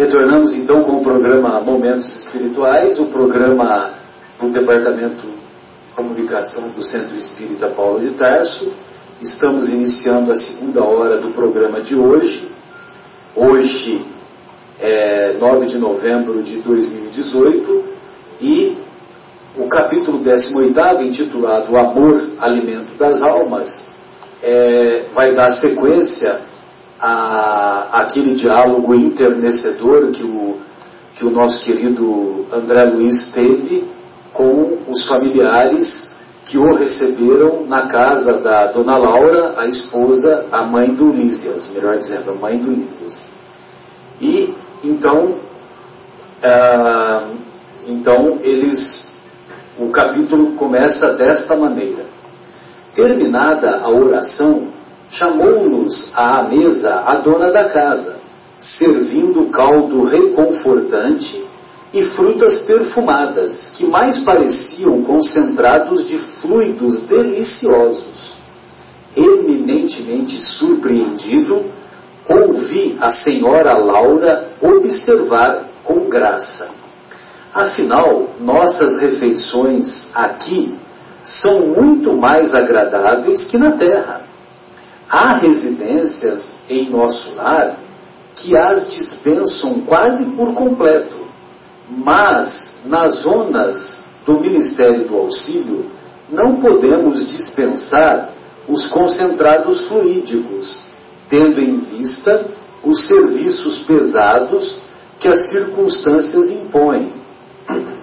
Retornamos então com o programa Momentos Espirituais, o programa do Departamento de Comunicação do Centro Espírita Paulo de Tarso. Estamos iniciando a segunda hora do programa de hoje. Hoje é 9 de novembro de 2018 e o capítulo 18, intitulado Amor, Alimento das Almas, é, vai dar sequência a, aquele diálogo internecedor que o, que o nosso querido André Luiz teve com os familiares que o receberam na casa da dona Laura, a esposa, a mãe do Lísias, melhor dizendo, a mãe do Lísias. E então, ah, então eles, o capítulo começa desta maneira. Terminada a oração, chamou-nos à mesa a dona da casa, servindo caldo reconfortante e frutas perfumadas, que mais pareciam concentrados de fluidos deliciosos. Eminentemente surpreendido, ouvi a senhora Laura observar com graça. Afinal, nossas refeições aqui são muito mais agradáveis que na terra. Há residências em nosso lar que as dispensam quase por completo, mas nas zonas do Ministério do Auxílio não podemos dispensar os concentrados fluídicos, tendo em vista os serviços pesados que as circunstâncias impõem.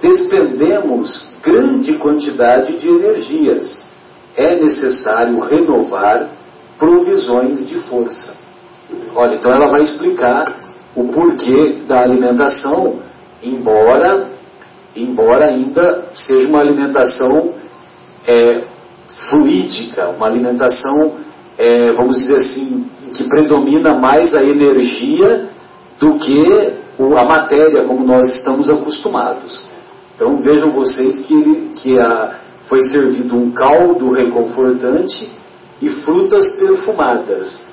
Despendemos grande quantidade de energias. É necessário renovar provisões de força. Olha, então ela vai explicar o porquê da alimentação, embora, embora ainda seja uma alimentação é, fluídica, uma alimentação, é, vamos dizer assim, que predomina mais a energia do que a matéria como nós estamos acostumados. Então vejam vocês que, que a, foi servido um caldo reconfortante e frutas perfumadas.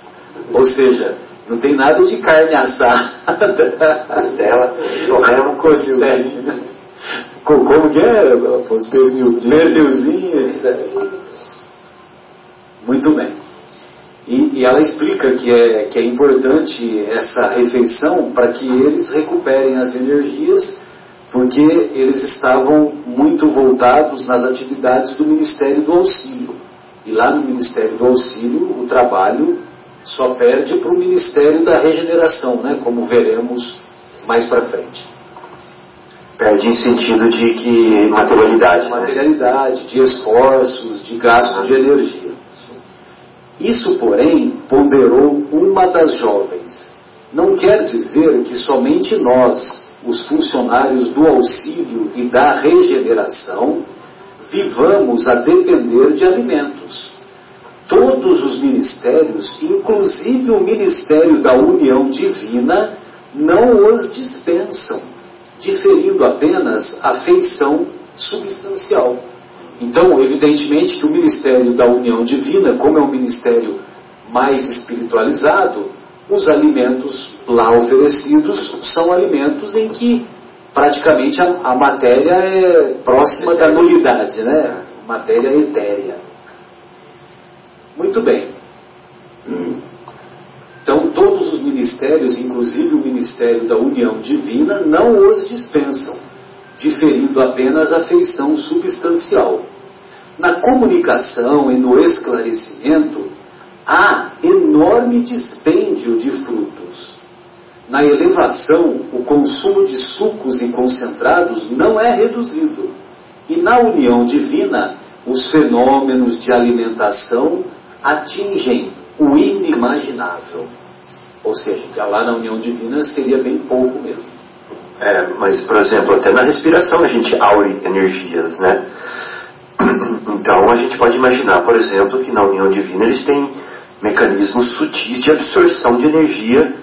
Ou seja, não tem nada de carne assada. Costela, torrela, costela. Como que é? Pernilzinho, etc. Muito bem. E, e, ela explica que é, que é importante essa refeição para que eles recuperem as energias, porque eles estavam muito voltados nas atividades do Ministério do Auxílio. E lá no Ministério do Auxílio, o trabalho só perde para o Ministério da Regeneração, né, como veremos mais para frente. Perde em sentido de que materialidade. Né? Materialidade, né? de esforços, de gasto de energia. Isso, porém, ponderou uma das jovens. Não quer dizer que somente nós, os funcionários do auxílio e da regeneração, vivamos a depender de alimentos. Todos os ministérios, inclusive o ministério da união divina, não os dispensam, diferindo apenas a feição substancial. Então, evidentemente que o ministério da união divina, como é um ministério mais espiritualizado, os alimentos lá oferecidos são alimentos em que praticamente a, a matéria é próxima da nulidade, né? Matéria etérea. Muito bem. Então, todos os ministérios, inclusive o ministério da união divina, não os dispensam diferindo apenas a feição substancial. Na comunicação e no esclarecimento, há enorme dispêndio de frutos. Na elevação, o consumo de sucos e concentrados não é reduzido. E na união divina, os fenômenos de alimentação atingem o inimaginável. Ou seja, que lá na união divina seria bem pouco mesmo. É, mas, por exemplo, até na respiração a gente aure energias, né? Então a gente pode imaginar, por exemplo, que na união divina eles têm mecanismos sutis de absorção de energia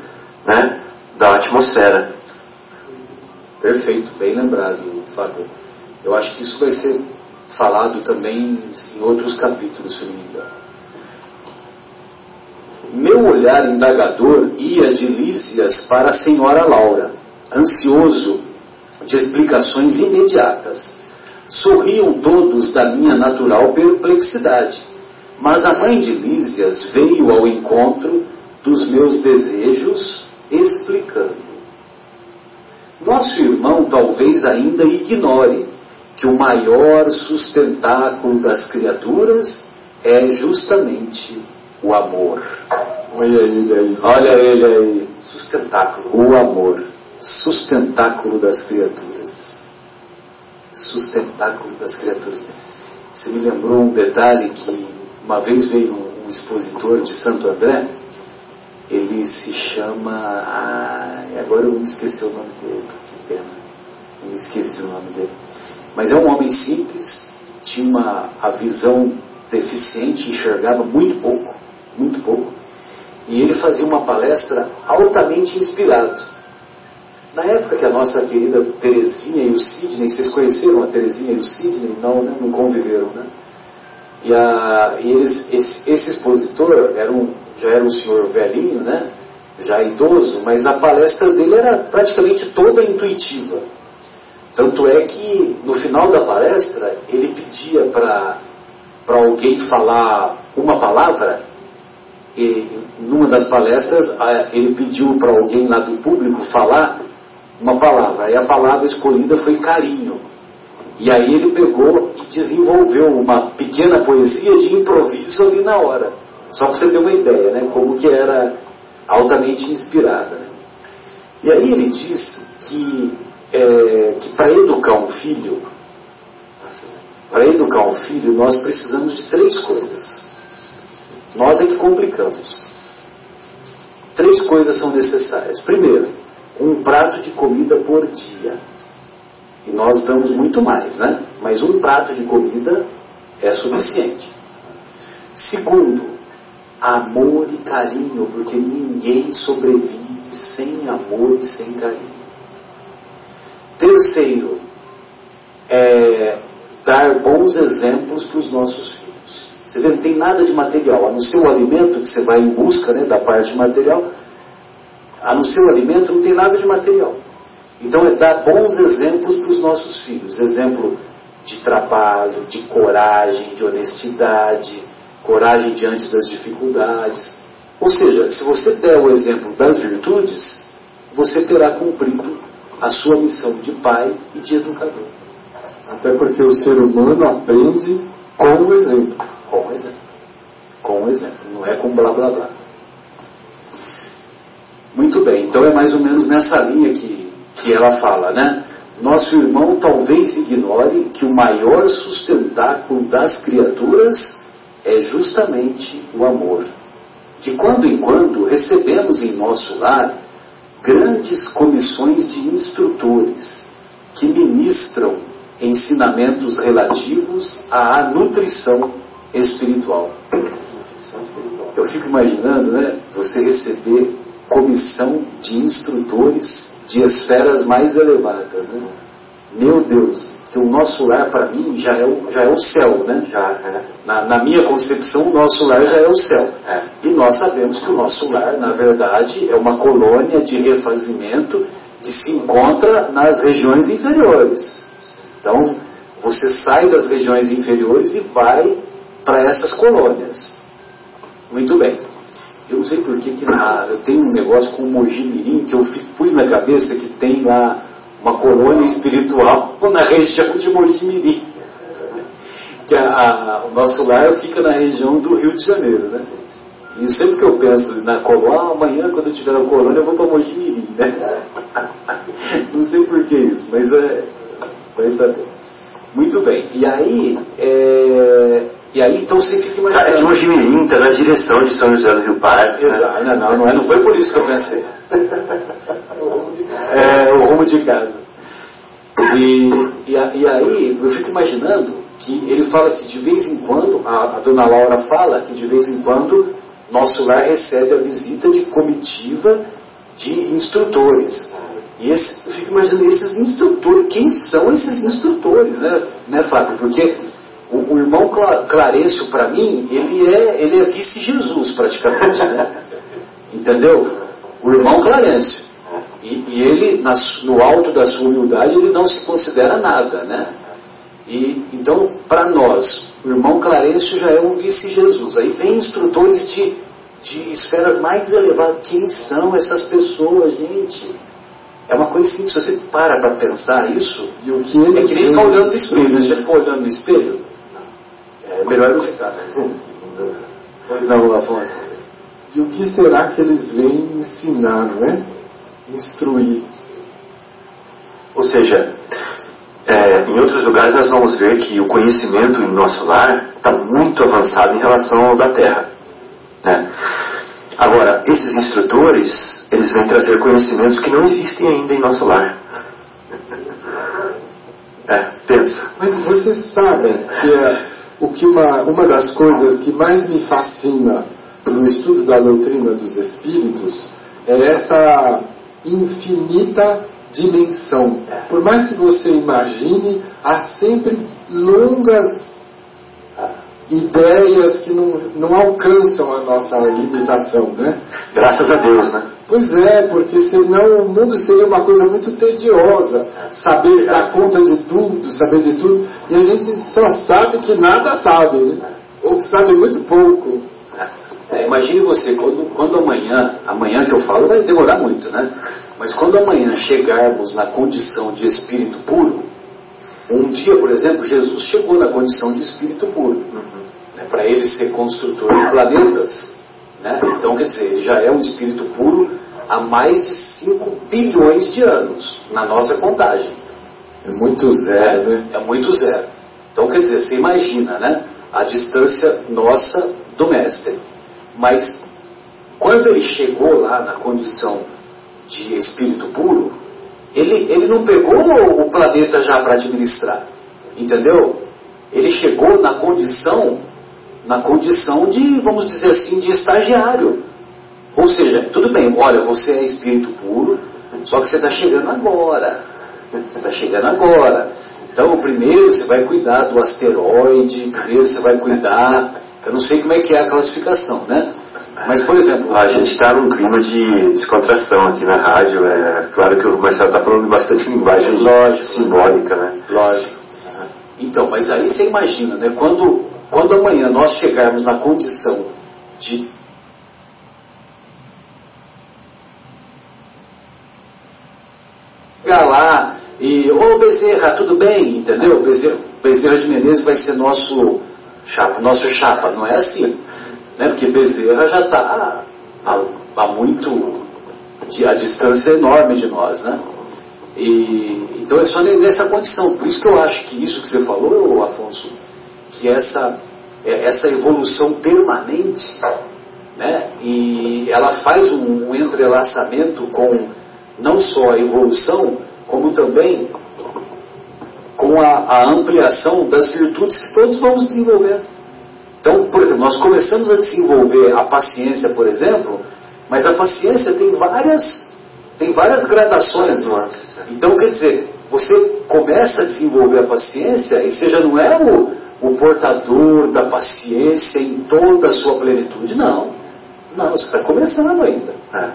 né, da atmosfera. Perfeito, bem lembrado, Fábio. Eu acho que isso vai ser falado também em outros capítulos, se não me engano. Meu olhar indagador ia de Lísias para a senhora Laura ansioso de explicações imediatas. Sorriam todos da minha natural perplexidade, mas a mãe de Lísias veio ao encontro dos meus desejos, explicando. Nosso irmão talvez ainda ignore que o maior sustentáculo das criaturas é justamente o amor. Olha ele aí. Olha ele aí. Sustentáculo. O amor. Sustentáculo das criaturas. Sustentáculo das criaturas. Você me lembrou um detalhe que uma vez veio um expositor de Santo André. Ele se chama. Ah, agora eu me esqueci o nome dele. Que pena. Eu me esqueci o nome dele. Mas é um homem simples, tinha uma, a visão deficiente, enxergava muito pouco, muito pouco. E ele fazia uma palestra altamente inspirado. Na época que a nossa querida Terezinha e o Sidney, vocês conheceram a Terezinha e o Sidney? Não, né? não conviveram, né? E, a, e eles, esse, esse, expositor era um, já era um senhor velhinho, né? Já idoso, mas a palestra dele era praticamente toda intuitiva. Tanto é que no final da palestra ele pedia para alguém falar uma palavra, e numa das palestras ele pediu para alguém lá do público falar uma palavra, aí a palavra escolhida foi carinho. E aí ele pegou e desenvolveu uma pequena poesia de improviso ali na hora. Só para você ter uma ideia, né? Como que era altamente inspirada. Né? E aí ele diz que é, que para educar um filho, para educar um filho, nós precisamos de três coisas. Nós é que complicamos. Três coisas são necessárias. Primeiro, um prato de comida por dia. E nós damos muito mais, né? Mas um prato de comida é suficiente. Segundo, amor e carinho, porque ninguém sobrevive sem amor e sem carinho. Terceiro, é dar bons exemplos para os nossos filhos. Você vê, não tem nada de material, a não ser o alimento que você vai em busca né, da parte material, a não ser o alimento não tem nada de material. Então é dar bons exemplos para os nossos filhos. Exemplo de trabalho, de coragem, de honestidade, coragem diante das dificuldades. Ou seja, se você der o exemplo das virtudes, você terá cumprido a sua missão de pai e de educador. Até porque o ser humano aprende com o exemplo. Com o exemplo. Com o exemplo, não é com blá blá blá. Muito bem, então é mais ou menos nessa linha que, que ela fala, né? Nosso irmão talvez ignore que o maior sustentáculo das criaturas é justamente o amor. De quando em quando recebemos em nosso lar grandes comissões de instrutores que ministram ensinamentos relativos à nutrição espiritual. Eu fico imaginando, né, você receber comissão de instrutores de esferas mais elevadas, né? Meu Deus, que o nosso lar para mim já é o, já é o céu, né? Já, é. na, na, minha concepção, o nosso lar já é o céu. É. E nós sabemos que o nosso lar, na verdade, é uma colônia de refazimento que se encontra nas regiões inferiores. Então, você sai das regiões inferiores e vai para essas colônias. Muito bem. Eu não sei por que, que na, eu tenho um negócio com o Mojimirim que eu pus na cabeça que tem lá uma colônia espiritual na região de Mojimirim. Que a, a, o nosso lar fica na região do Rio de Janeiro, né? E sempre que eu penso na colônia, ah, amanhã quando eu tiver na colônia eu vou para Mojimirim, né? Não sei por que isso, mas é. Vai saber. Muito bem. E aí, é, e aí então você fica imaginando. É que Mojimirim está na direção de São José do Rio Parque. Exato, né? não, não, é, não foi por isso que eu pensei. é, o rumo de casa. E, e, e, aí eu fico imaginando que ele fala que de vez em quando, a, a dona Laura fala que de vez em quando nosso lar recebe a visita de comitiva de instrutores. E esse, eu fico imaginando esses instrutores, quem são esses instrutores, né, né Fábio? Porque o, o irmão Clarencio, para mim, ele é, ele é vice-Jesus praticamente, né? Entendeu? O irmão Clarencio. E, e, E ele, no alto da sua humildade, ele não se considera nada, né? E, então, para nós, o irmão Clarencio já é um vice-Jesus. Aí vem instrutores de, de esferas mais elevadas. Quem são essas pessoas, gente? É uma coisa assim, se você para para pensar isso, e o que ele é que nem ficar olhando no espelho. Né? Você ficar olhando no espelho, é melhor não ficar. Pois não, Afonso. E o que será que eles vêm ensinar, não é? Instruir. Ou seja, é, em outros lugares nós vamos ver que o conhecimento em nosso lar está muito avançado em relação ao da Terra. Né? Agora, esses instrutores, eles vêm trazer conhecimentos que não existem ainda em nosso lar. É, pensa. Mas vocês sabem que é, o que uma, uma das coisas que mais me fascina no estudo da doutrina dos espíritos é essa infinita dimensão. Por mais que você imagine, há sempre longas ideias que não, não alcançam a nossa limitação, né? Graças a Deus, né? Pois é, porque senão o mundo seria uma coisa muito tediosa, saber dar conta de tudo, saber de tudo, e a gente só sabe que nada sabe, né? ou que sabe muito pouco. É, imagine você, quando, quando amanhã, amanhã que eu falo vai demorar muito, né? Mas quando amanhã chegarmos na condição de espírito puro, um dia, por exemplo, Jesus chegou na condição de espírito puro. Uhum. Né, Para ele ser construtor de planetas. Né? Então, quer dizer, ele já é um espírito puro há mais de 5 bilhões de anos, na nossa contagem. É muito zero, é, né? É muito zero. Então, quer dizer, você imagina, né? A distância nossa do Mestre. Mas, quando ele chegou lá na condição de espírito puro, ele, ele não pegou o planeta já para administrar, entendeu? Ele chegou na condição, na condição de, vamos dizer assim, de estagiário. Ou seja, tudo bem, olha, você é espírito puro, só que você está chegando agora. Você está chegando agora. Então, primeiro você vai cuidar do asteroide, primeiro você vai cuidar. Eu não sei como é que é a classificação, né? Mas, por exemplo. A gente está num clima de descontração aqui na rádio. É claro que o Marcelo está falando bastante linguagem lógico, simbólica, né? Lógico. Então, mas aí você imagina, né? Quando, quando amanhã nós chegarmos na condição de chegar lá e, ô Bezerra, tudo bem? Entendeu? Bezerra, Bezerra de Menezes vai ser nosso chapa, nosso chapa, não é assim. Né? Porque Bezerra já está há, muito. a distância é enorme de nós, né? E, então é só nessa condição. Por isso que eu acho que isso que você falou, Afonso, que essa, é, essa evolução permanente, né? E ela faz um, entrelaçamento com não só a evolução, como também com a, a, ampliação das virtudes que todos vamos desenvolver. Então, por exemplo, nós começamos a desenvolver a paciência, por exemplo, mas a paciência tem várias, tem várias gradações. Então, quer dizer, você começa a desenvolver a paciência e já não é o, o portador da paciência em toda a sua plenitude, não. Não, você está começando ainda. É.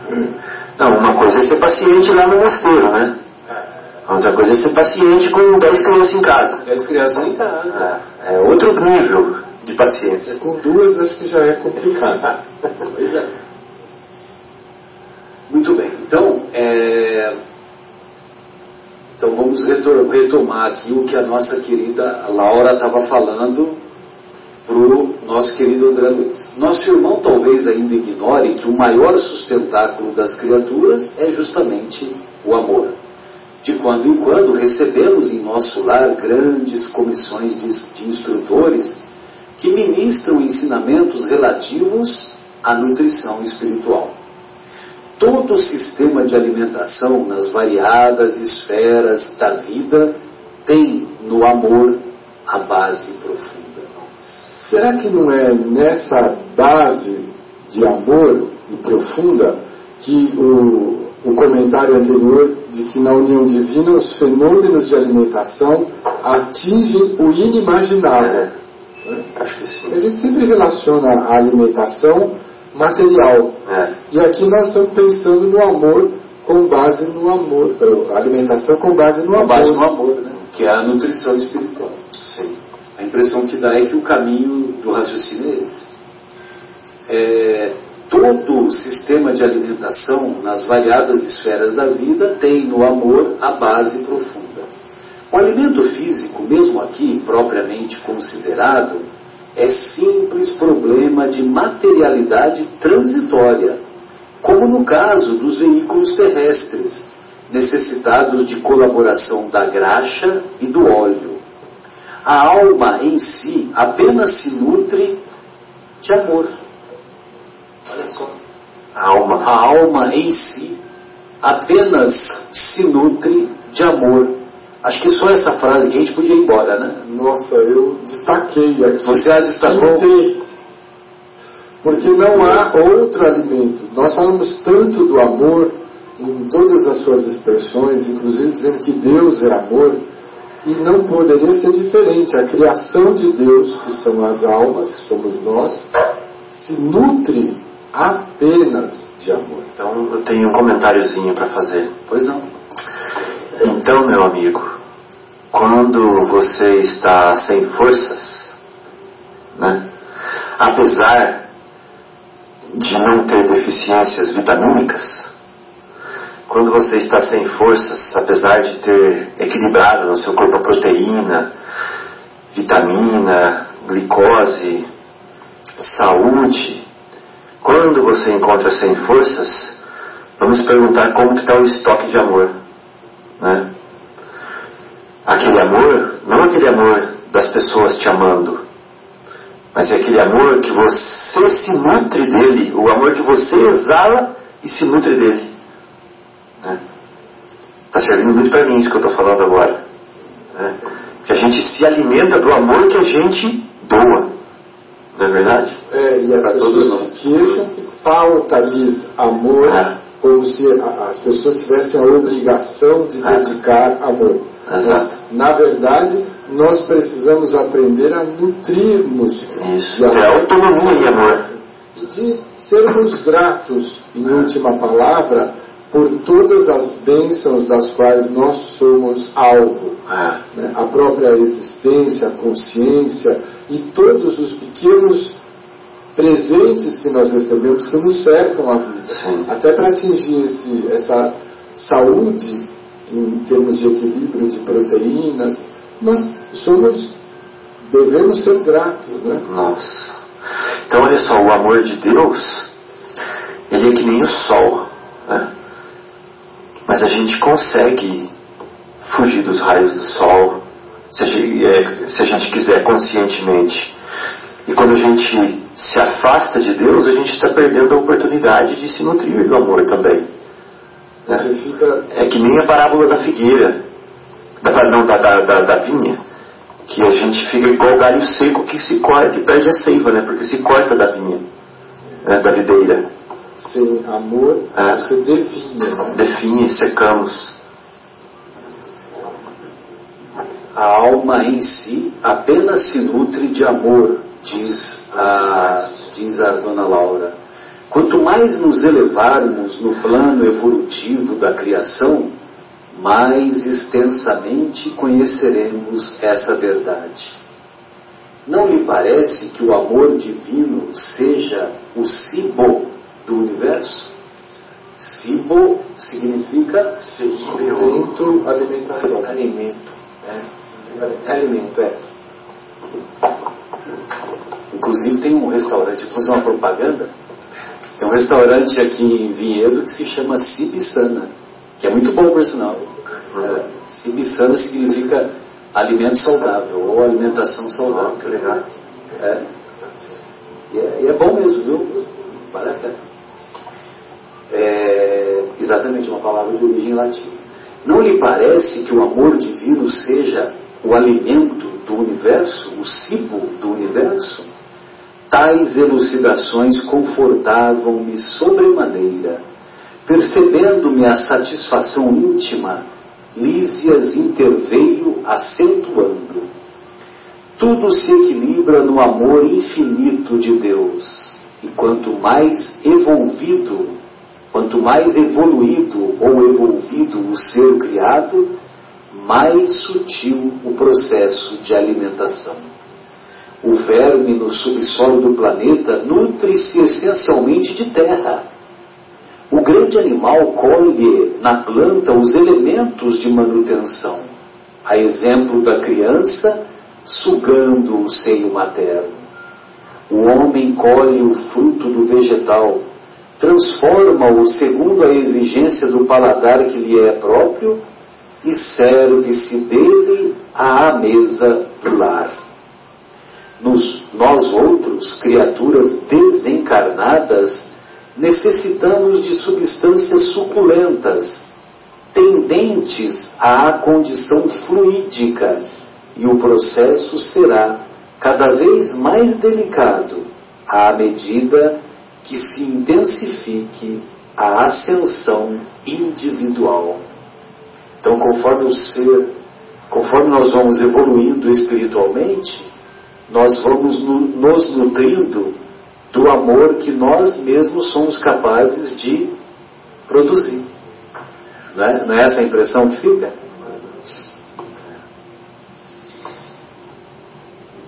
Não, uma coisa é ser paciente lá no mosteiro, né? É. Outra coisa é ser paciente com 10 crianças em casa. 10 crianças em casa. É, é outro nível de paciência. Com duas acho que já é complicado. pois é. Muito bem. Então, é... então vamos retomar aqui o que a nossa querida Laura estava falando para o nosso querido André Luiz. Nosso irmão talvez ainda ignore que o maior sustentáculo das criaturas é justamente o amor. De quando em quando recebemos em nosso lar grandes comissões de, de instrutores que ministram ensinamentos relativos à nutrição espiritual. Todo o sistema de alimentação nas variadas esferas da vida tem no amor a base profunda. Será que não é nessa base de amor e profunda que o, o comentário anterior de que na união divina os fenômenos de alimentação atingem o inimaginável? Né? Acho que sim. A gente sempre relaciona a alimentação material. É. E aqui nós estamos pensando no amor com base no amor, eh, alimentação com base no com amor. base no amor, né? que é a nutrição espiritual. Sim. A impressão que dá é que o caminho do raciocínio é esse. É, todo sistema de alimentação nas variadas esferas da vida tem no amor a base profunda. O alimento físico, mesmo aqui propriamente considerado, é simples problema de materialidade transitória, como no caso dos veículos terrestres, necessitados de colaboração da graxa e do óleo. A alma em si apenas se nutre de amor. Olha só. A alma. A alma em si apenas se nutre de amor. Acho que só essa frase que a gente podia ir embora, né? Nossa, eu destaquei aqui. Você a destacou? Pintei. Porque não há outro alimento. Nós falamos tanto do amor em todas as suas expressões, inclusive dizendo que Deus é amor, e não poderia ser diferente. A criação de Deus, que são as almas, que somos nós, se nutre apenas de amor. Então eu tenho um comentáriozinho para fazer. Pois não. Então, meu amigo, quando você está sem forças, né, apesar de não ter deficiências vitamínicas, quando você está sem forças, apesar de ter equilibrado no seu corpo a proteína, vitamina, glicose, saúde, quando você encontra sem forças, vamos perguntar como está o estoque de amor. Né? Aquele amor, não aquele amor das pessoas te amando, mas é aquele amor que você se nutre dele, o amor que você exala e se nutre dele. Né? Tá servindo muito para mim isso que eu estou falando agora. Né? Que a gente se alimenta do amor que a gente doa. Não é verdade? É, e as Pra pessoas se queixam que falta-lhes amor, É. como se as pessoas tivessem a obrigação de É. dedicar amor. Mas, na verdade, nós precisamos aprender a nutrir-nos Isso. É autonomia e amor. E de sermos gratos, em última palavra, por todas as bênçãos das quais nós somos alvo É. né, a própria existência, a consciência e todos os pequenos presentes que nós recebemos que nos cercam a vida. Sim. Até para atingir esse, essa saúde em termos de equilíbrio de proteínas, nós somos, devemos ser gratos. Né? Nossa. Então olha só, o amor de Deus, ele é que nem o sol. Né? Mas a gente consegue fugir dos raios do sol, se a, gente, é, se a gente quiser conscientemente. E quando a gente se afasta de Deus, a gente está perdendo a oportunidade de se nutrir do amor também. Você fica É que nem a parábola da figueira, da, não, da, da, da, da vinha, que a gente fica igual galho seco que se corta, que perde a seiva, né? Porque se corta da vinha, né? da videira. sem amor, É. você definha. Né? Definhe, secamos. A alma em si apenas se nutre de amor, diz a, diz a dona Laura. Quanto mais nos elevarmos no plano evolutivo da criação, mais extensamente conheceremos essa verdade. Não lhe parece que o amor divino seja o Sibo do universo? Sibo significa Sustento, alimentação. Alimento. É. Alimento, é. Inclusive tem um restaurante, vou fazer uma propaganda. Tem um restaurante aqui em Vinhedo que se chama Sibissana, que é muito bom por sinal. É, Sibissana significa alimento saudável ou alimentação saudável. que legal. É. E, é, e é bom mesmo, viu? Vale a pena. É exatamente uma palavra de origem latina. Não lhe parece que o amor divino seja o alimento do universo, o cibo do universo? Tais elucidações confortavam-me sobremaneira. Percebendo-me a satisfação íntima, Lísias interveio acentuando. Tudo se equilibra no amor infinito de Deus, e quanto mais evolvido, Quanto mais evoluído ou evolvido o ser criado, mais sutil o processo de alimentação. O verme no subsolo do planeta nutre-se essencialmente de terra. O grande animal colhe na planta os elementos de manutenção, a exemplo da criança sugando o seio materno. O homem colhe o fruto do vegetal, transforma-o segundo a exigência do paladar que lhe é próprio e serve-se dele à mesa do lar. Nos, nós outros, criaturas desencarnadas, necessitamos de substâncias suculentas, tendentes à condição fluídica, e o processo será cada vez mais delicado à medida que se intensifique a ascensão individual. Então, conforme o ser, conforme nós vamos evoluindo espiritualmente, nós vamos no, nos nutrindo do amor que nós mesmos somos capazes de produzir. Não é, não é essa a impressão que fica?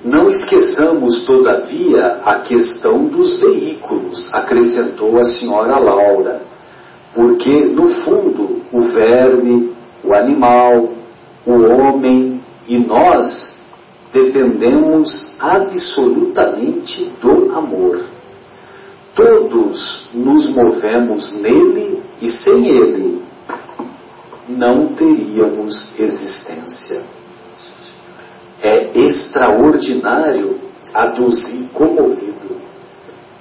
Não esqueçamos, todavia, a questão dos veículos, acrescentou a senhora Laura, porque, no fundo, o verme, o animal, o homem e nós dependemos absolutamente do amor. Todos nos movemos nele e sem ele não teríamos existência. É extraordinário aduzir comovido.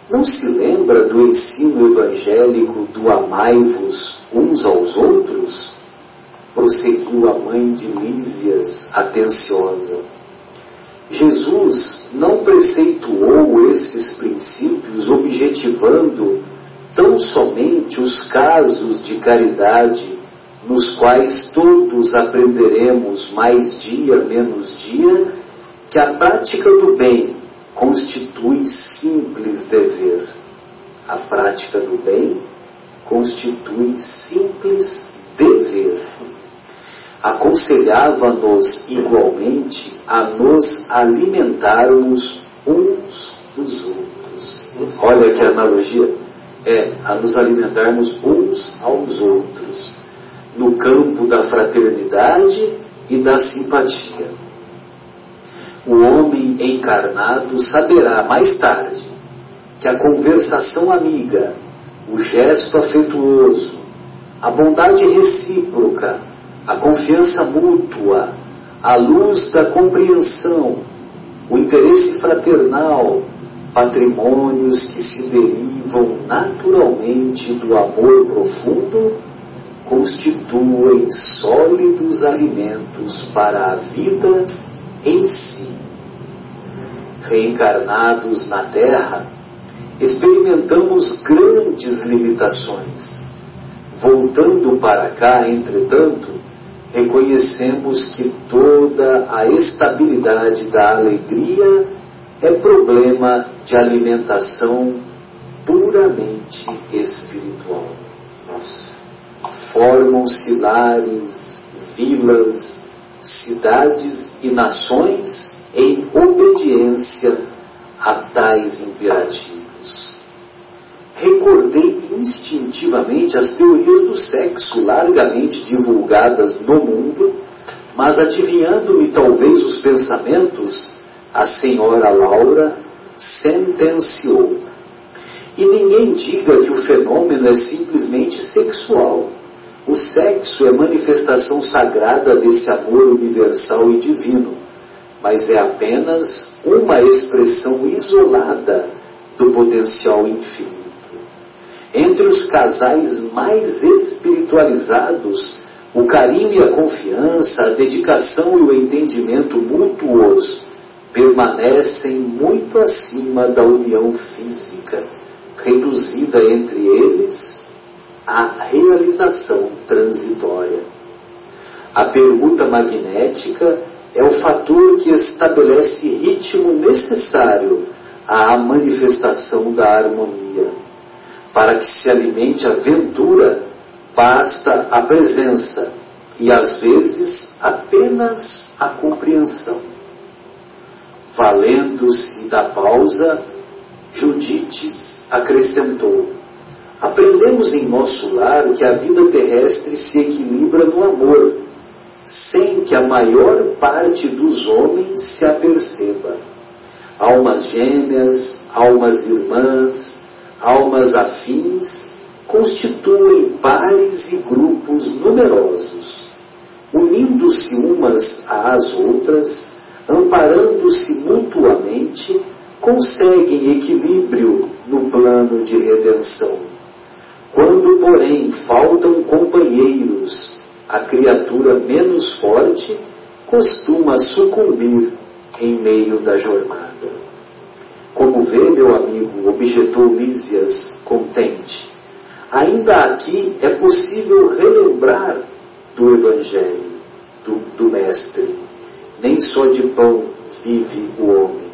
Não se lembra do ensino evangélico do amai-vos uns aos outros? Prosseguiu a mãe de Lísias, atenciosa. Jesus não preceituou esses princípios objetivando tão somente os casos de caridade nos quais todos aprenderemos mais dia menos dia que a prática do bem constitui simples dever. A prática do bem constitui simples dever. Aconselhava-nos igualmente a nos alimentarmos uns dos outros. Olha que analogia. É, a nos alimentarmos uns aos outros no campo da fraternidade e da simpatia. O homem encarnado saberá mais tarde que a conversação amiga, o gesto afetuoso, a bondade recíproca, a confiança mútua, a luz da compreensão, o interesse fraternal, patrimônios que se derivam naturalmente do amor profundo constituem sólidos alimentos para a vida em si. Reencarnados na Terra, experimentamos grandes limitações. Voltando para cá, entretanto, reconhecemos que toda a estabilidade da alegria é problema de alimentação puramente espiritual. Formam-se lares, vilas, cidades e nações em obediência a tais imperativos. Recordei instintivamente as teorias do sexo largamente divulgadas no mundo, mas adivinhando-me talvez os pensamentos, a senhora Laura sentenciou. E ninguém diga que o fenômeno é simplesmente sexual. O sexo é manifestação sagrada desse amor universal e divino, mas é apenas uma expressão isolada do potencial infinito. Entre os casais mais espiritualizados, o carinho e a confiança, a dedicação e o entendimento mútuos permanecem muito acima da união física, reduzida entre eles a realização transitória. A permuta magnética é o fator que estabelece ritmo necessário à manifestação da harmonia. Para que se alimente a ventura, basta a presença e às vezes apenas a compreensão. Valendo-se da pausa, Judites acrescentou: Aprendemos em nosso lar que a vida terrestre se equilibra no amor, sem que a maior parte dos homens se aperceba. Almas gêmeas, almas irmãs, almas afins constituem pares e grupos numerosos, unindo-se umas às outras, amparando-se mutuamente, conseguem equilíbrio no plano de redenção. Quando, porém, faltam companheiros, a criatura menos forte costuma sucumbir em meio da jornada. Como vê, meu amigo, objetou Lísias, contente, ainda aqui é possível relembrar do Evangelho, do, do Mestre. Nem só de pão vive o homem.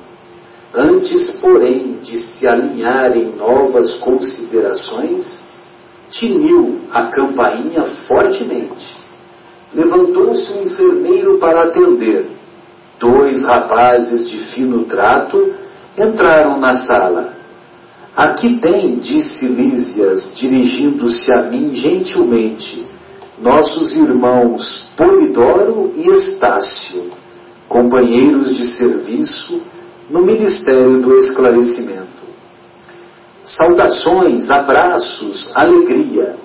Antes, porém, de se alinhar em novas considerações, tiniu a campainha fortemente. Levantou-se um enfermeiro para atender. Dois rapazes de fino trato entraram na sala. Aqui tem, disse Lísias, dirigindo-se a mim gentilmente, nossos irmãos Polidoro e Estácio, companheiros de serviço no Ministério do Esclarecimento. Saudações, abraços, alegria.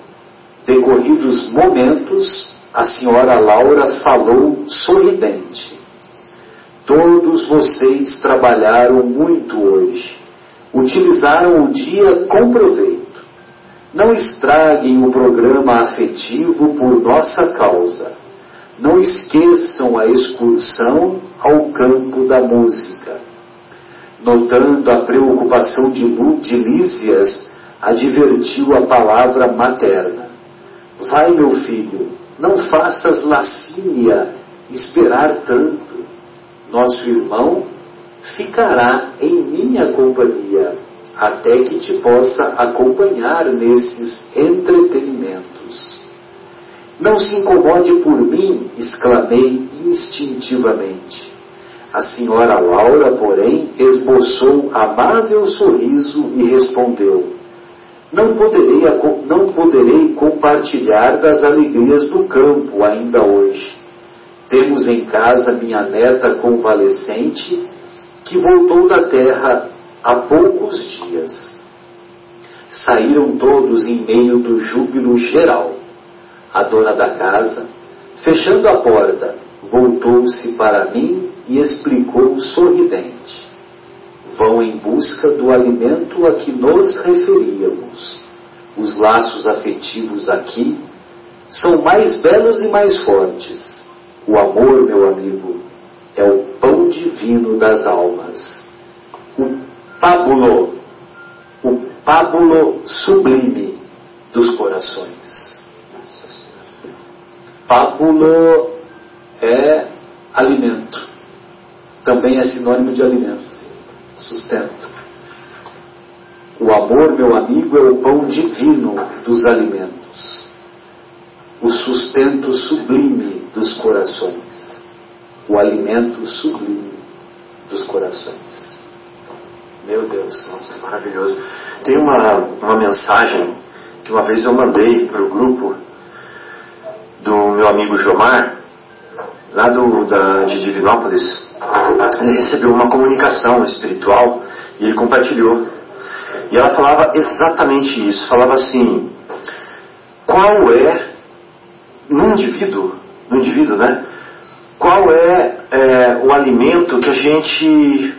Decorridos momentos, a senhora Laura falou sorridente. Todos vocês trabalharam muito hoje. Utilizaram o dia com proveito. Não estraguem o programa afetivo por nossa causa. Não esqueçam a excursão ao campo da música. Notando a preocupação de, de Lísias, advertiu a palavra materna. Vai, meu filho, não faças lascínea esperar tanto nosso irmão ficará em minha companhia, até que te possa acompanhar nesses entretenimentos. Não se incomode por mim, exclamei instintivamente. A senhora Laura, porém, esboçou amável sorriso e respondeu: não poderei, não poderei compartilhar das alegrias do campo ainda hoje. Temos em casa minha neta convalescente que voltou da terra há poucos dias. Saíram todos em meio do júbilo geral. A dona da casa, fechando a porta, voltou-se para mim e explicou sorridente: Vão em busca do alimento a que nos referíamos. Os laços afetivos aqui são mais belos e mais fortes o amor, meu amigo, é o pão divino das almas. O pábulo, o pábulo sublime dos corações. Pábulo é alimento. Também é sinônimo de alimento, sustento. O amor, meu amigo, é o pão divino dos alimentos, o sustento sublime dos corações, o alimento sublime dos corações. Meu Deus, nossa, é maravilhoso. Tem uma, uma mensagem que uma vez eu mandei para o grupo do meu amigo Jomar, lá do, da, de Divinópolis. Ele recebeu uma comunicação espiritual e ele compartilhou. E ela falava exatamente isso. Falava assim: qual é, num indivíduo, no indivíduo, né? Qual é, é o alimento que a gente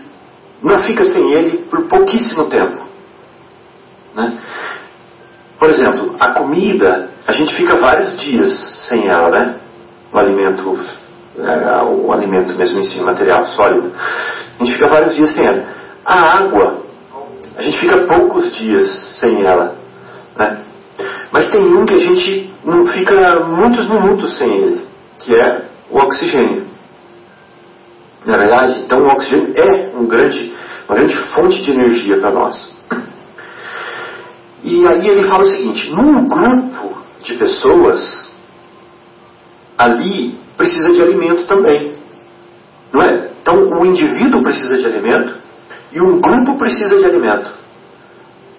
não fica sem ele por pouquíssimo tempo? Né? Por exemplo, a comida, a gente fica vários dias sem ela, né? O alimento, é, o alimento mesmo em si, material, sólido. A gente fica vários dias sem ela. A água, a gente fica poucos dias sem ela, né? Mas tem um que a gente não fica muitos minutos sem ele que é o oxigênio. Na verdade, então o oxigênio é um grande, uma grande fonte de energia para nós. E aí ele fala o seguinte: num grupo de pessoas, ali precisa de alimento também. Não é? Então o indivíduo precisa de alimento e um grupo precisa de alimento.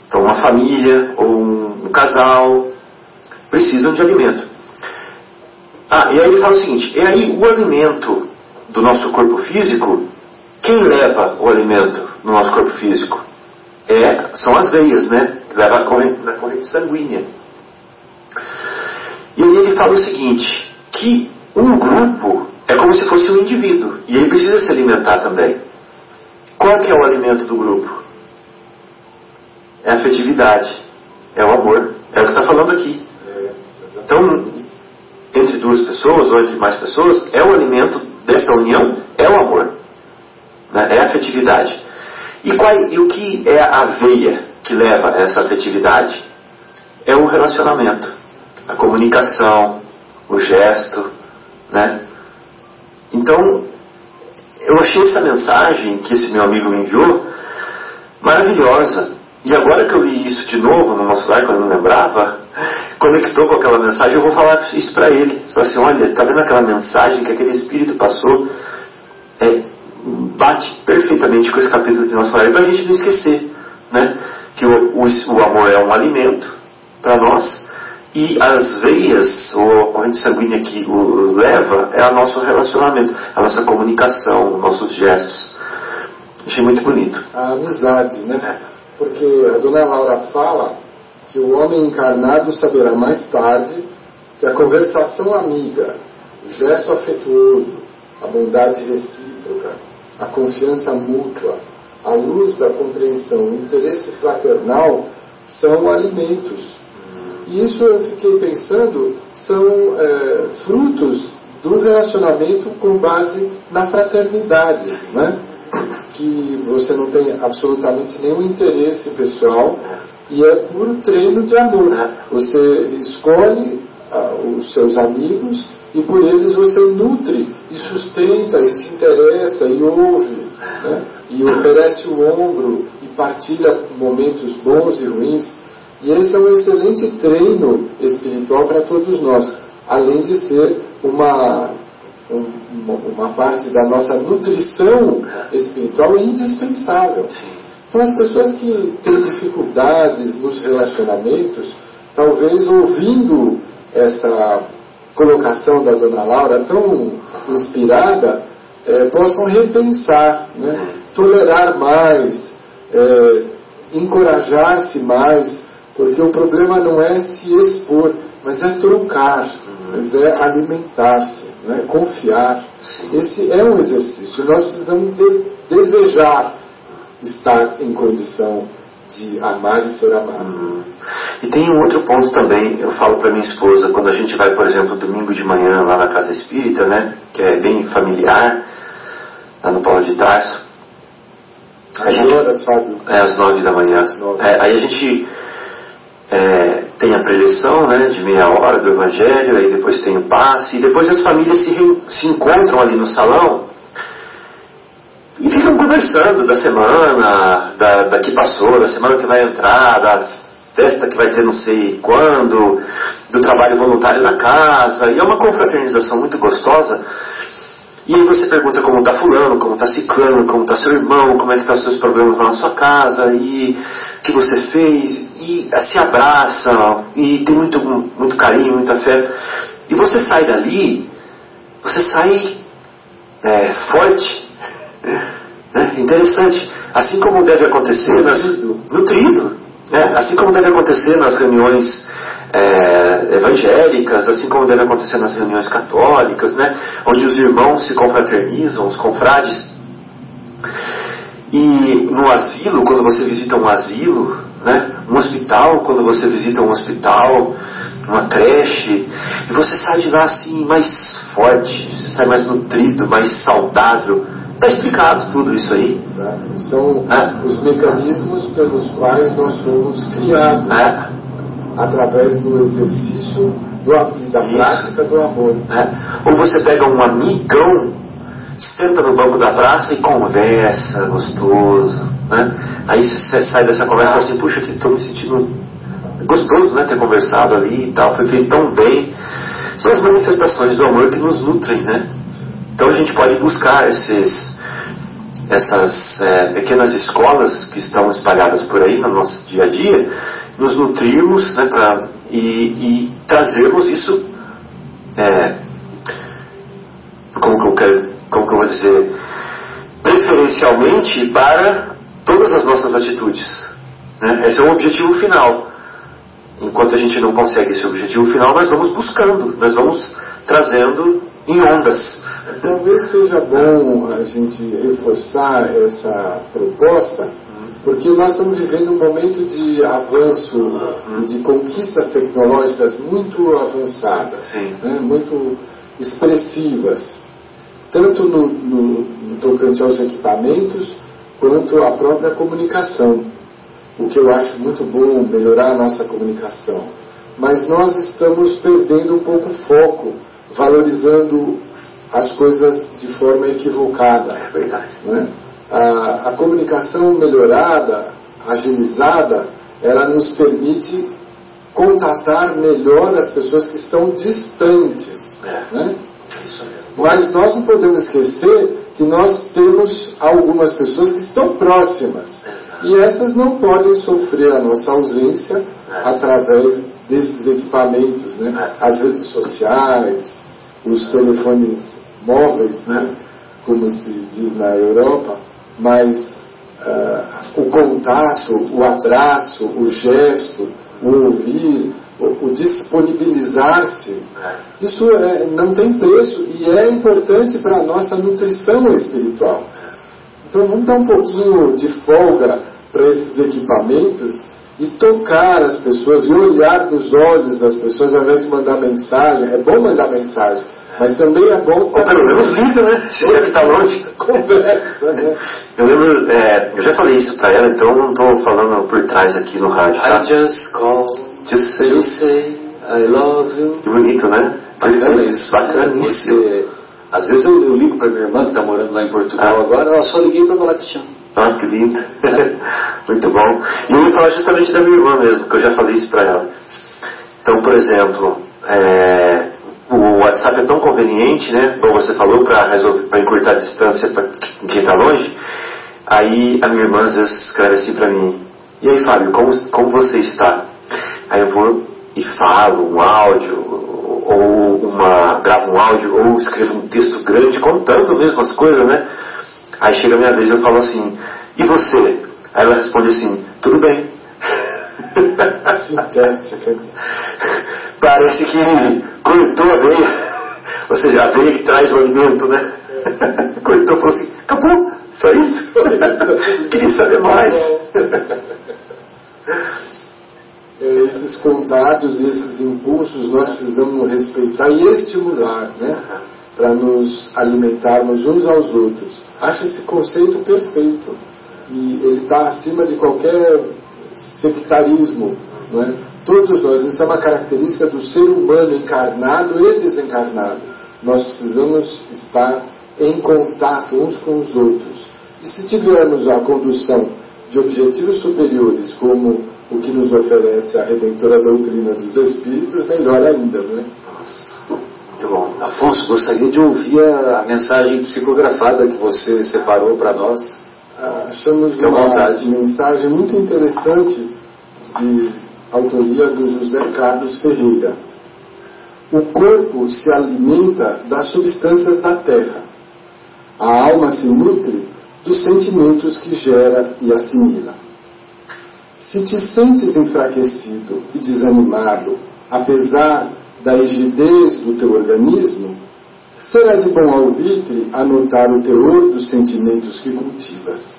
Então uma família ou um, um casal precisam de alimento. Ah, e aí ele fala o seguinte: e aí o alimento do nosso corpo físico, quem leva o alimento no nosso corpo físico? É, são as veias, né? Que leva a corrente, na corrente sanguínea. E aí ele fala o seguinte: que um grupo é como se fosse um indivíduo e ele precisa se alimentar também. Qual que é o alimento do grupo? É a afetividade, é o amor, é o que está falando aqui. Então, entre duas pessoas ou entre mais pessoas, é o alimento dessa união, é o amor, né? é a afetividade. E, qual, e o que é a veia que leva a essa afetividade? É o relacionamento, a comunicação, o gesto, né? Então, eu achei essa mensagem que esse meu amigo me enviou maravilhosa. E agora que eu li isso de novo no nosso lar, quando eu não lembrava, conectou com aquela mensagem, eu vou falar isso para ele. Só assim, olha, está vendo aquela mensagem que aquele Espírito passou? É, bate perfeitamente com esse capítulo de nosso para a gente não esquecer, né? Que o, o, o amor é um alimento para nós, e as veias, ou a corrente sanguínea que o leva, é o nosso relacionamento, a nossa comunicação, nossos gestos. Achei muito bonito. A amizade, né? Porque a dona Laura fala que o homem encarnado saberá mais tarde que a conversação amiga, o gesto afetuoso, a bondade recíproca, a confiança mútua, a luz da compreensão, o interesse fraternal são alimentos e isso eu fiquei pensando, são é, frutos do relacionamento com base na fraternidade, né? que você não tem absolutamente nenhum interesse pessoal e é puro treino de amor. Você escolhe ah, os seus amigos e por eles você nutre e sustenta e se interessa e ouve né? e oferece o ombro e partilha momentos bons e ruins e esse é um excelente treino espiritual para todos nós, além de ser uma, um, uma parte da nossa nutrição espiritual indispensável. Então, as pessoas que têm dificuldades nos relacionamentos, talvez ouvindo essa colocação da dona Laura tão inspirada, é, possam repensar, né? tolerar mais, é, encorajar-se mais porque o problema não é se expor, mas é trocar, mas é alimentar-se, é confiar. Esse é um exercício. Nós precisamos de, desejar estar em condição de amar e ser amado. Uhum. E tem um outro ponto também, eu falo para minha esposa, quando a gente vai, por exemplo, domingo de manhã lá na Casa Espírita, né, que é bem familiar, lá no Paulo de Tarso. Às gente, horas, Fábio? É, às nove da manhã. É, aí a gente é, tem a preleção né, de meia hora do Evangelho, aí depois tem o passe, e depois as famílias se, re, se encontram ali no salão e ficam conversando da semana, da, da que passou, da semana que vai entrar, da festa que vai ter não sei quando, do trabalho voluntário na casa, e é uma confraternização muito gostosa. E aí você pergunta como está fulano, como está ciclano, como está seu irmão, como é que estão tá os seus problemas lá na sua casa, e o que você fez, e se abraça, e tem muito, muito carinho, muito afeto. E você sai dali, você sai é, forte, né? interessante. Assim como deve acontecer nas, nutrido, né? assim como deve acontecer nas reuniões é, evangélicas, assim como deve acontecer nas reuniões católicas, né, onde os irmãos se confraternizam, os confrades. E no asilo, quando você visita um asilo, né, um hospital, quando você visita um hospital, uma creche, e você sai de lá assim mais forte, você sai mais nutrido, mais saudável. Está explicado tudo isso aí. Exato. São é. os mecanismos pelos quais nós fomos criados. É através do exercício do, da Isso. prática do amor. É. Ou você pega um amigão, senta no banco da praça e conversa, gostoso. Né? Aí você sai dessa conversa e fala assim, puxa, que estou me sentindo gostoso, né? Ter conversado ali e tal, foi feito tão bem. São as manifestações do amor que nos nutrem, né? Então a gente pode buscar esses, essas é, pequenas escolas que estão espalhadas por aí no nosso dia a dia, nos nutrirmos né, pra, e, e trazermos isso, é, como, que eu quero, como que eu vou dizer, preferencialmente para todas as nossas atitudes. Né? Esse é o objetivo final. Enquanto a gente não consegue esse objetivo final, nós vamos buscando, nós vamos trazendo em ondas. Talvez seja bom a gente reforçar essa proposta, porque nós estamos vivendo um momento de avanço de conquistas tecnológicas muito avançadas, né? muito expressivas, tanto no, no, no tocante aos equipamentos quanto à própria comunicação. O que eu acho muito bom melhorar a nossa comunicação. Mas nós estamos perdendo um pouco o foco, valorizando as coisas de forma equivocada. É verdade. Né? A, a comunicação melhorada, agilizada, ela nos permite contatar melhor as pessoas que estão distantes. É. Né? Mas nós não podemos esquecer que nós temos algumas pessoas que estão próximas. E essas não podem sofrer a nossa ausência através desses equipamentos, né? As redes sociais, os telefones móveis, né? Como se diz na Europa, mas ah, o contato, o abraço, o gesto, o ouvir, o, o disponibilizar-se, isso é, não tem preço e é importante para a nossa nutrição espiritual. Então vamos dar um pouquinho de folga para esses equipamentos e tocar as pessoas e olhar nos olhos das pessoas ao invés de mandar mensagem. É bom mandar mensagem, mas também é bom Ou pelo menos liga, né? Se já que está longe. conversa. Né? Eu lembro, é, eu já falei isso pra ela, então não estou falando por trás aqui no rádio, tá? I just call Just say- to say I love you. Que bonito, né? Bacana isso. Bacaníssimo. Você, às vezes eu, eu ligo para minha irmã que está morando lá em Portugal Ah. agora, eu só liguei para falar que te amo. Nossa, que lindo. Muito bom. E eu ia falar justamente da minha irmã mesmo, que eu já falei isso pra ela. Então, por exemplo, é, o WhatsApp é tão conveniente, né? Como você falou, para para encurtar a distância para quem está longe. Aí a minha irmã às vezes escreve assim pra mim: E aí, Fábio, como, como você está? Aí eu vou e falo um áudio, ou uma, gravo um áudio, ou escrevo um texto grande contando mesmo as coisas, né? Aí chega a minha vez e eu falo assim: E você? Aí ela responde assim: Tudo bem. Sintética. Parece que cortou a veia. Ou seja, a veia que traz o alimento, né? Cortou e falou assim: acabou, só isso. Queria saber mais. É, esses contatos esses impulsos nós precisamos respeitar e estimular, né? Para nos alimentarmos uns aos outros. Acho esse conceito perfeito. E ele está acima de qualquer sectarismo, não é? Todos nós, isso é uma característica do ser humano encarnado e desencarnado. Nós precisamos estar em contato uns com os outros. E se tivermos a condução de objetivos superiores, como o que nos oferece a redentora doutrina dos Espíritos, melhor ainda, não é? Nossa, muito bom. Afonso, gostaria de ouvir a, mensagem psicografada que você separou para nós. Ah, Achamos Fique uma vontade. mensagem muito interessante de autoria do José Carlos Ferreira. O corpo se alimenta das substâncias da terra. A alma se nutre dos sentimentos que gera e assimila. Se te sentes enfraquecido e desanimado, apesar da rigidez do teu organismo, será de bom alvitre anotar o teor dos sentimentos que cultivas.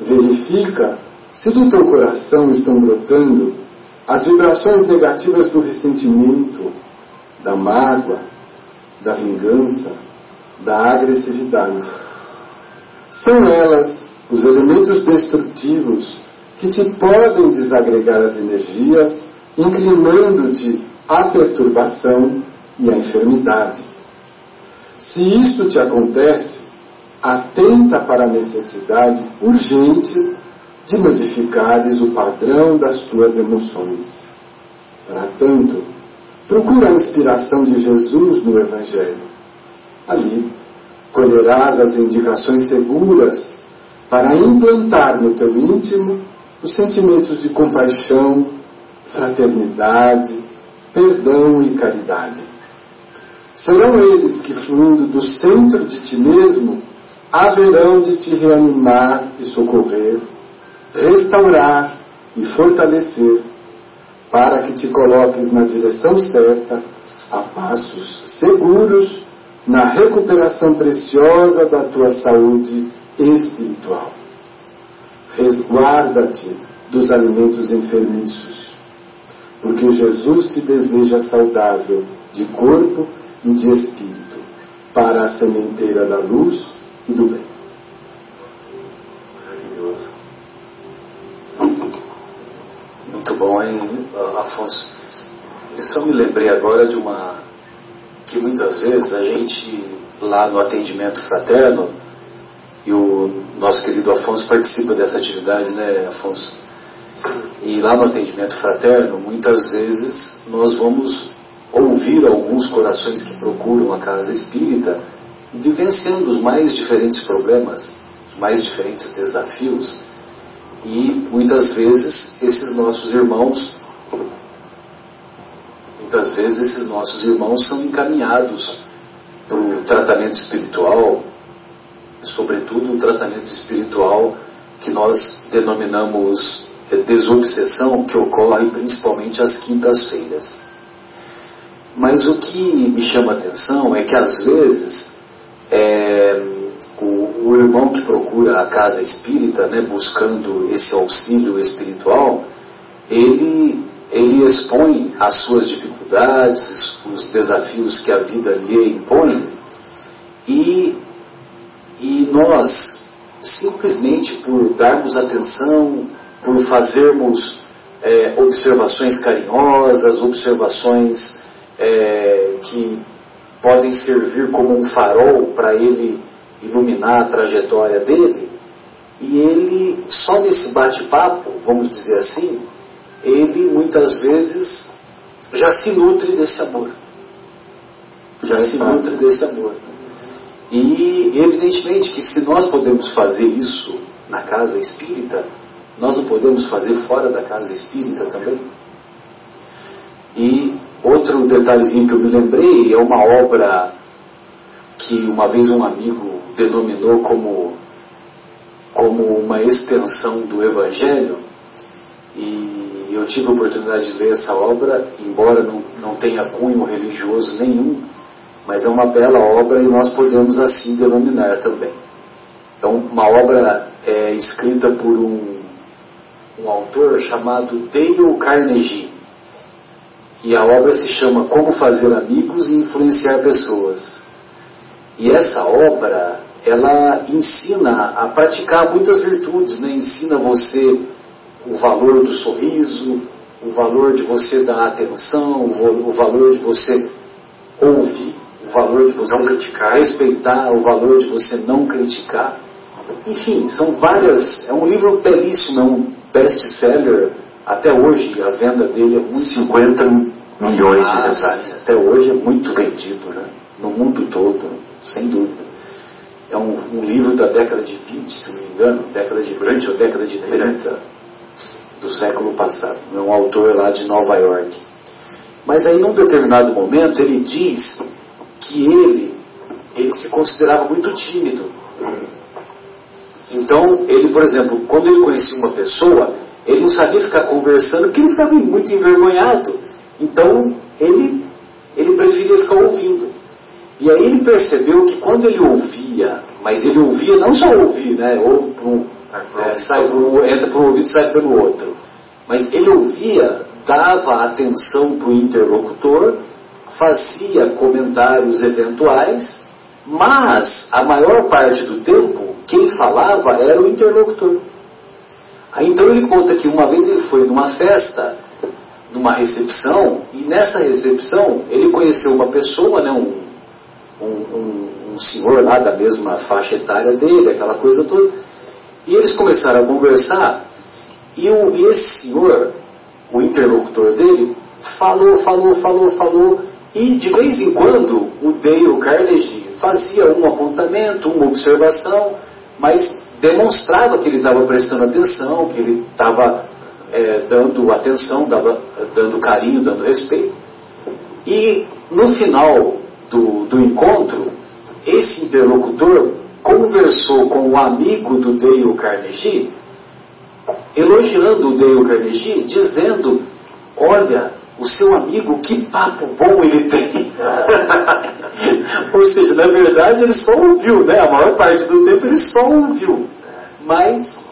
Verifica se do teu coração estão brotando as vibrações negativas do ressentimento, da mágoa, da vingança, da agressividade. São elas os elementos destrutivos que te podem desagregar as energias, inclinando-te à perturbação e à enfermidade. Se isto te acontece, atenta para a necessidade urgente de modificares o padrão das tuas emoções. Para tanto, procura a inspiração de Jesus no Evangelho. Ali, colherás as indicações seguras para implantar no teu íntimo os sentimentos de compaixão, fraternidade, perdão e caridade. Serão eles que, fluindo do centro de ti mesmo, haverão de te reanimar e socorrer, restaurar e fortalecer, para que te coloques na direção certa, a passos seguros, na recuperação preciosa da tua saúde espiritual. Resguarda-te dos alimentos enfermiços, porque Jesus te deseja saudável de corpo e de espírito, para a sementeira da luz e do bem. Maravilhoso. Muito bom, hein, Afonso? Eu só me lembrei agora de uma. que muitas vezes a gente, lá no atendimento fraterno, e o nosso querido Afonso participa dessa atividade, né, Afonso? E lá no atendimento fraterno, muitas vezes nós vamos ouvir alguns corações que procuram a casa espírita vivenciando os mais diferentes problemas, os mais diferentes desafios. E muitas vezes esses nossos irmãos, muitas vezes esses nossos irmãos são encaminhados para o tratamento espiritual, sobretudo o tratamento espiritual que nós denominamos desobsessão, que ocorre principalmente às quintas-feiras. Mas o que me chama a atenção é que às vezes é, o, o, irmão que procura a casa espírita, né, buscando esse auxílio espiritual, ele, ele expõe as suas dificuldades, os desafios que a vida lhe impõe, e, e nós, simplesmente por darmos atenção, por fazermos é, observações carinhosas, observações é, que podem servir como um farol para ele iluminar a trajetória dele, e ele, só nesse bate-papo, vamos dizer assim, ele muitas vezes já se nutre desse amor. Já se nutre desse amor. E evidentemente que se nós podemos fazer isso na casa espírita, nós não podemos fazer fora da casa espírita também? E outro detalhezinho que eu me lembrei é uma obra que uma vez um amigo denominou como, como uma extensão do Evangelho, e eu tive a oportunidade de ler essa obra, embora não, não tenha cunho religioso nenhum, mas é uma bela obra e nós podemos assim denominar também. É uma obra é, escrita por um um autor chamado Dale Carnegie. E a obra se chama Como Fazer Amigos e Influenciar Pessoas. E essa obra, ela ensina a praticar muitas virtudes, né? ensina você o valor do sorriso, o valor de você dar atenção, o valor de você ouvir, o valor de você não criticar. respeitar, o valor de você não criticar. Enfim, são várias. É um livro belíssimo, é um best-seller. Até hoje a venda dele é muito. 50 milhões de Ah, exemplares. Até hoje é muito vendido, né? No mundo todo, sem dúvida. É um, um livro da década de 20, se não me engano, década de 20 ou década de 30 do século passado. É um autor lá de Nova York. Mas aí, num determinado momento, ele diz que ele, ele se considerava muito tímido. Então, ele, por exemplo, quando ele conhecia uma pessoa, ele não sabia ficar conversando porque ele ficava muito envergonhado. Então, ele, ele preferia ficar ouvindo. E aí ele percebeu que quando ele ouvia, mas ele ouvia não só ouvir, né? Ouve pro, é, sai pro, entra por um ouvido e sai pelo outro. Mas ele ouvia, dava atenção para o interlocutor, fazia comentários eventuais, mas a maior parte do tempo quem falava era o interlocutor. Aí então ele conta que uma vez ele foi numa festa, numa recepção, e nessa recepção ele conheceu uma pessoa, né, um, um, um, senhor lá da mesma faixa etária dele, aquela coisa toda, e eles começaram a conversar, E o, esse senhor, o interlocutor dele, falou, falou, falou, falou, e de vez em quando o Dale Carnegie fazia um apontamento, uma observação, mas demonstrava que ele estava prestando atenção, que ele estava é, dando atenção, dava, dando carinho, dando respeito. E no final do, do encontro, esse interlocutor conversou com o um amigo do Dale Carnegie, elogiando o Dale Carnegie, dizendo: Olha, o seu amigo, que papo bom ele tem. Ou seja, na verdade ele só ouviu, né? A maior parte do tempo ele só ouviu. Mas,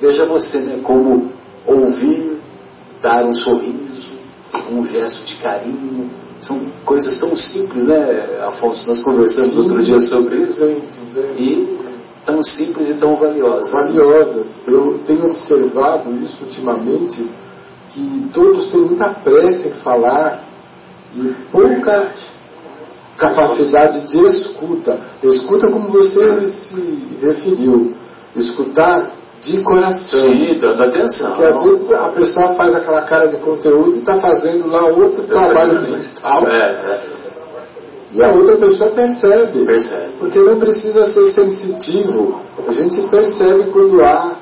veja você, né? Como ouvir, dar um sorriso, um gesto de carinho, são coisas tão simples, né, Afonso? Nós conversamos outro dia sobre isso. Né? E tão simples e tão valiosas. Valiosas. Eu tenho observado isso ultimamente, que todos têm muita pressa em falar e pouca capacidade de escuta. Escuta como você se referiu. Escutar de coração. Sim, dando atenção. Porque às vezes a pessoa faz aquela cara de conteúdo e está fazendo lá outro trabalho mental. É, é. E a outra pessoa percebe. Percebe. Porque não precisa ser sensitivo. A gente percebe quando há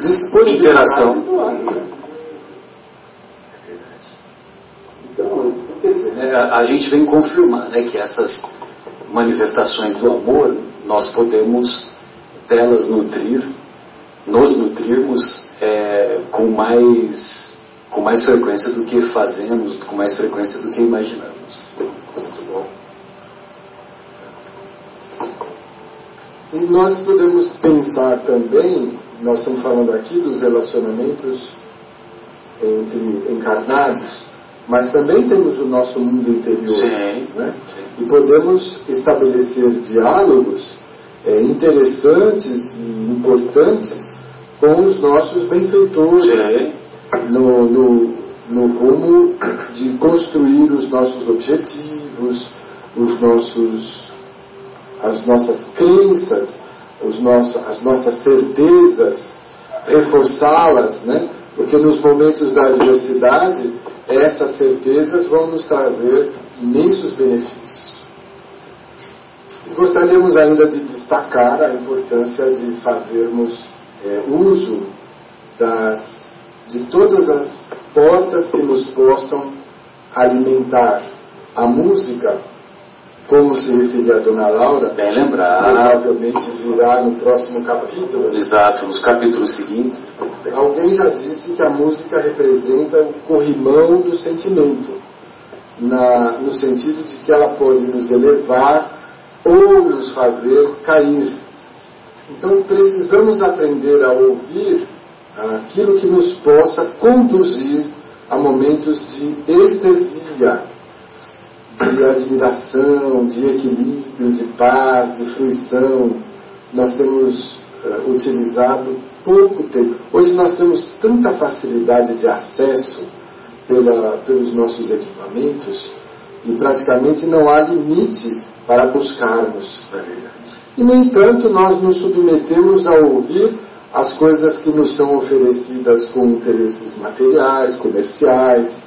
disponibilidade Interação. do ar. Então, quer dizer, né, a, a gente vem confirmar né, que essas manifestações do amor, nós podemos delas nutrir nos nutrirmos é, com mais com mais frequência do que fazemos, com mais frequência do que imaginamos. Muito bom. E nós podemos pensar também, nós estamos falando aqui dos relacionamentos entre encarnados, mas também temos o nosso mundo interior. Sim. Né? E podemos estabelecer diálogos é, interessantes e importantes com os nossos benfeitores Sim. no, no, no rumo de construir os nossos objetivos, os nossos, as nossas crenças, os nossos, as nossas certezas, reforçá-las, né? porque nos momentos da adversidade, essas certezas vão nos trazer imensos benefícios. E gostaríamos ainda de destacar a importância de fazermos é, uso das, de todas as portas que nos possam alimentar. A música, como se referia a Dona Laura, Bem lembrado. provavelmente virá no próximo capítulo. Exato, nos capítulos seguintes. Alguém já disse que a música representa o corrimão do sentimento, na, no sentido de que ela pode nos elevar ou nos fazer cair. Então precisamos aprender a ouvir aquilo que nos possa conduzir a momentos de estesia, de admiração, de equilíbrio, de paz, de fruição. Nós temos uh, utilizado pouco tempo. Hoje nós temos tanta facilidade de acesso pela, pelos nossos equipamentos e praticamente não há limite para buscarmos. E, no entanto, nós nos submetemos a ouvir as coisas que nos são oferecidas com interesses materiais, comerciais,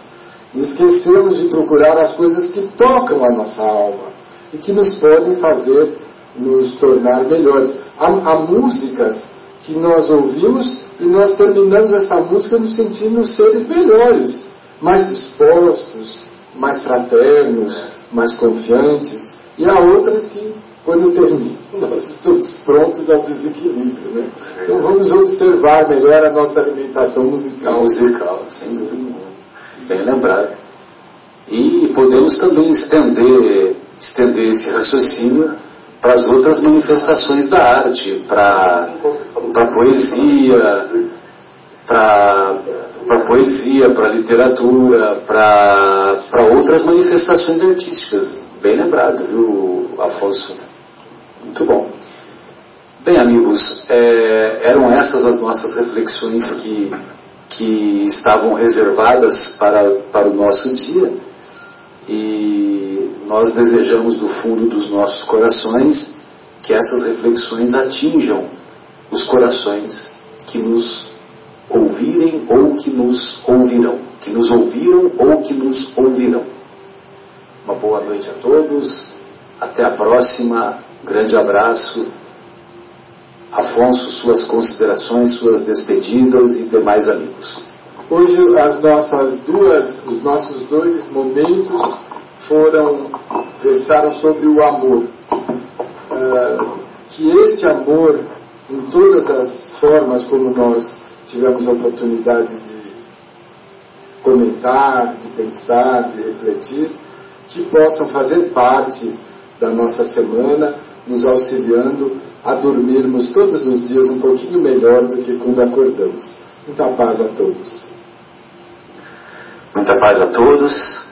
esquecemos de procurar as coisas que tocam a nossa alma e que nos podem fazer nos tornar melhores. Há, há músicas que nós ouvimos e nós terminamos essa música nos sentindo seres melhores, mais dispostos, mais fraternos, mais confiantes. E há outras que, quando terminam, nós estamos prontos ao desequilíbrio. Né? Então vamos observar melhor a nossa alimentação musical. Musical, sem dúvida. Bem lembrado. E podemos também estender, estender esse raciocínio para as outras manifestações da arte, para a poesia, para a poesia, para literatura, para outras manifestações artísticas. Bem lembrado, viu, Afonso? Muito bom. Bem, amigos, é, eram essas as nossas reflexões que, que estavam reservadas para, para o nosso dia. E nós desejamos do fundo dos nossos corações que essas reflexões atinjam os corações que nos ouvirem ou que nos ouvirão, que nos ouviram ou que nos ouvirão. Uma boa noite a todos, até a próxima, grande abraço. Afonso, suas considerações, suas despedidas e demais amigos. Hoje as nossas duas, os nossos dois momentos foram versaram sobre o amor. Uh, que este amor, em todas as formas como nós tivemos a oportunidade de comentar, de pensar, de refletir, que possam fazer parte da nossa semana, nos auxiliando a dormirmos todos os dias um pouquinho melhor do que quando acordamos. Muita paz a todos. Muita paz a todos.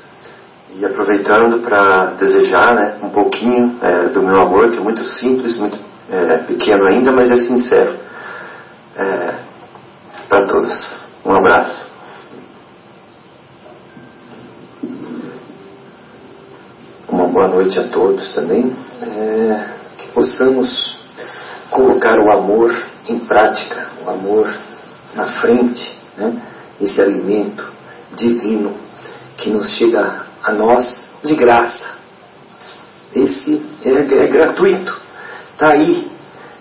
E aproveitando para desejar né, um pouquinho é, do meu amor, que é muito simples, muito é, pequeno ainda, mas é sincero. É, para todos. Um abraço. Uma boa noite a todos também. É, que possamos colocar o amor em prática, o amor na frente, né? esse alimento divino que nos chega a nós de graça. Esse é, é gratuito, está aí,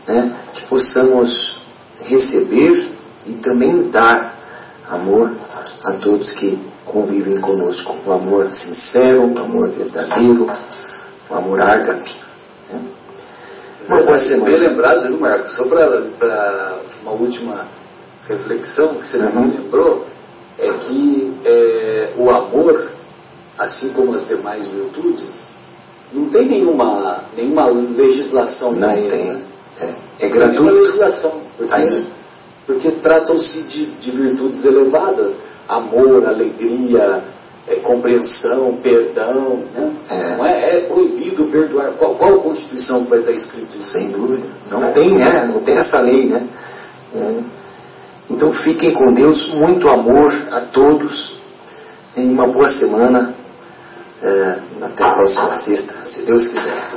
né? que possamos receber e também dar amor a todos que convivem conosco. O amor sincero, o amor verdadeiro, o amor ágape. Né? Uma boa semana. Bem lembrado, viu, Marcos? Só para uma última reflexão que você uhum. me lembrou, é que é, o amor, assim como as demais virtudes, não tem nenhuma, nenhuma legislação Não tem. Né? É, é gratuito. Não tem legislação. Porque, Aí. porque tratam-se de, de virtudes elevadas. Amor, alegria, é, compreensão, perdão. Né? É. Não é, é, proibido perdoar. Qual, qual Constituição vai estar escrito isso? Sem dúvida. Não tem, né? Não tem essa lei, né? É. Então fiquem com Deus, muito amor a todos, em uma boa semana. É, até a próxima sexta, se Deus quiser.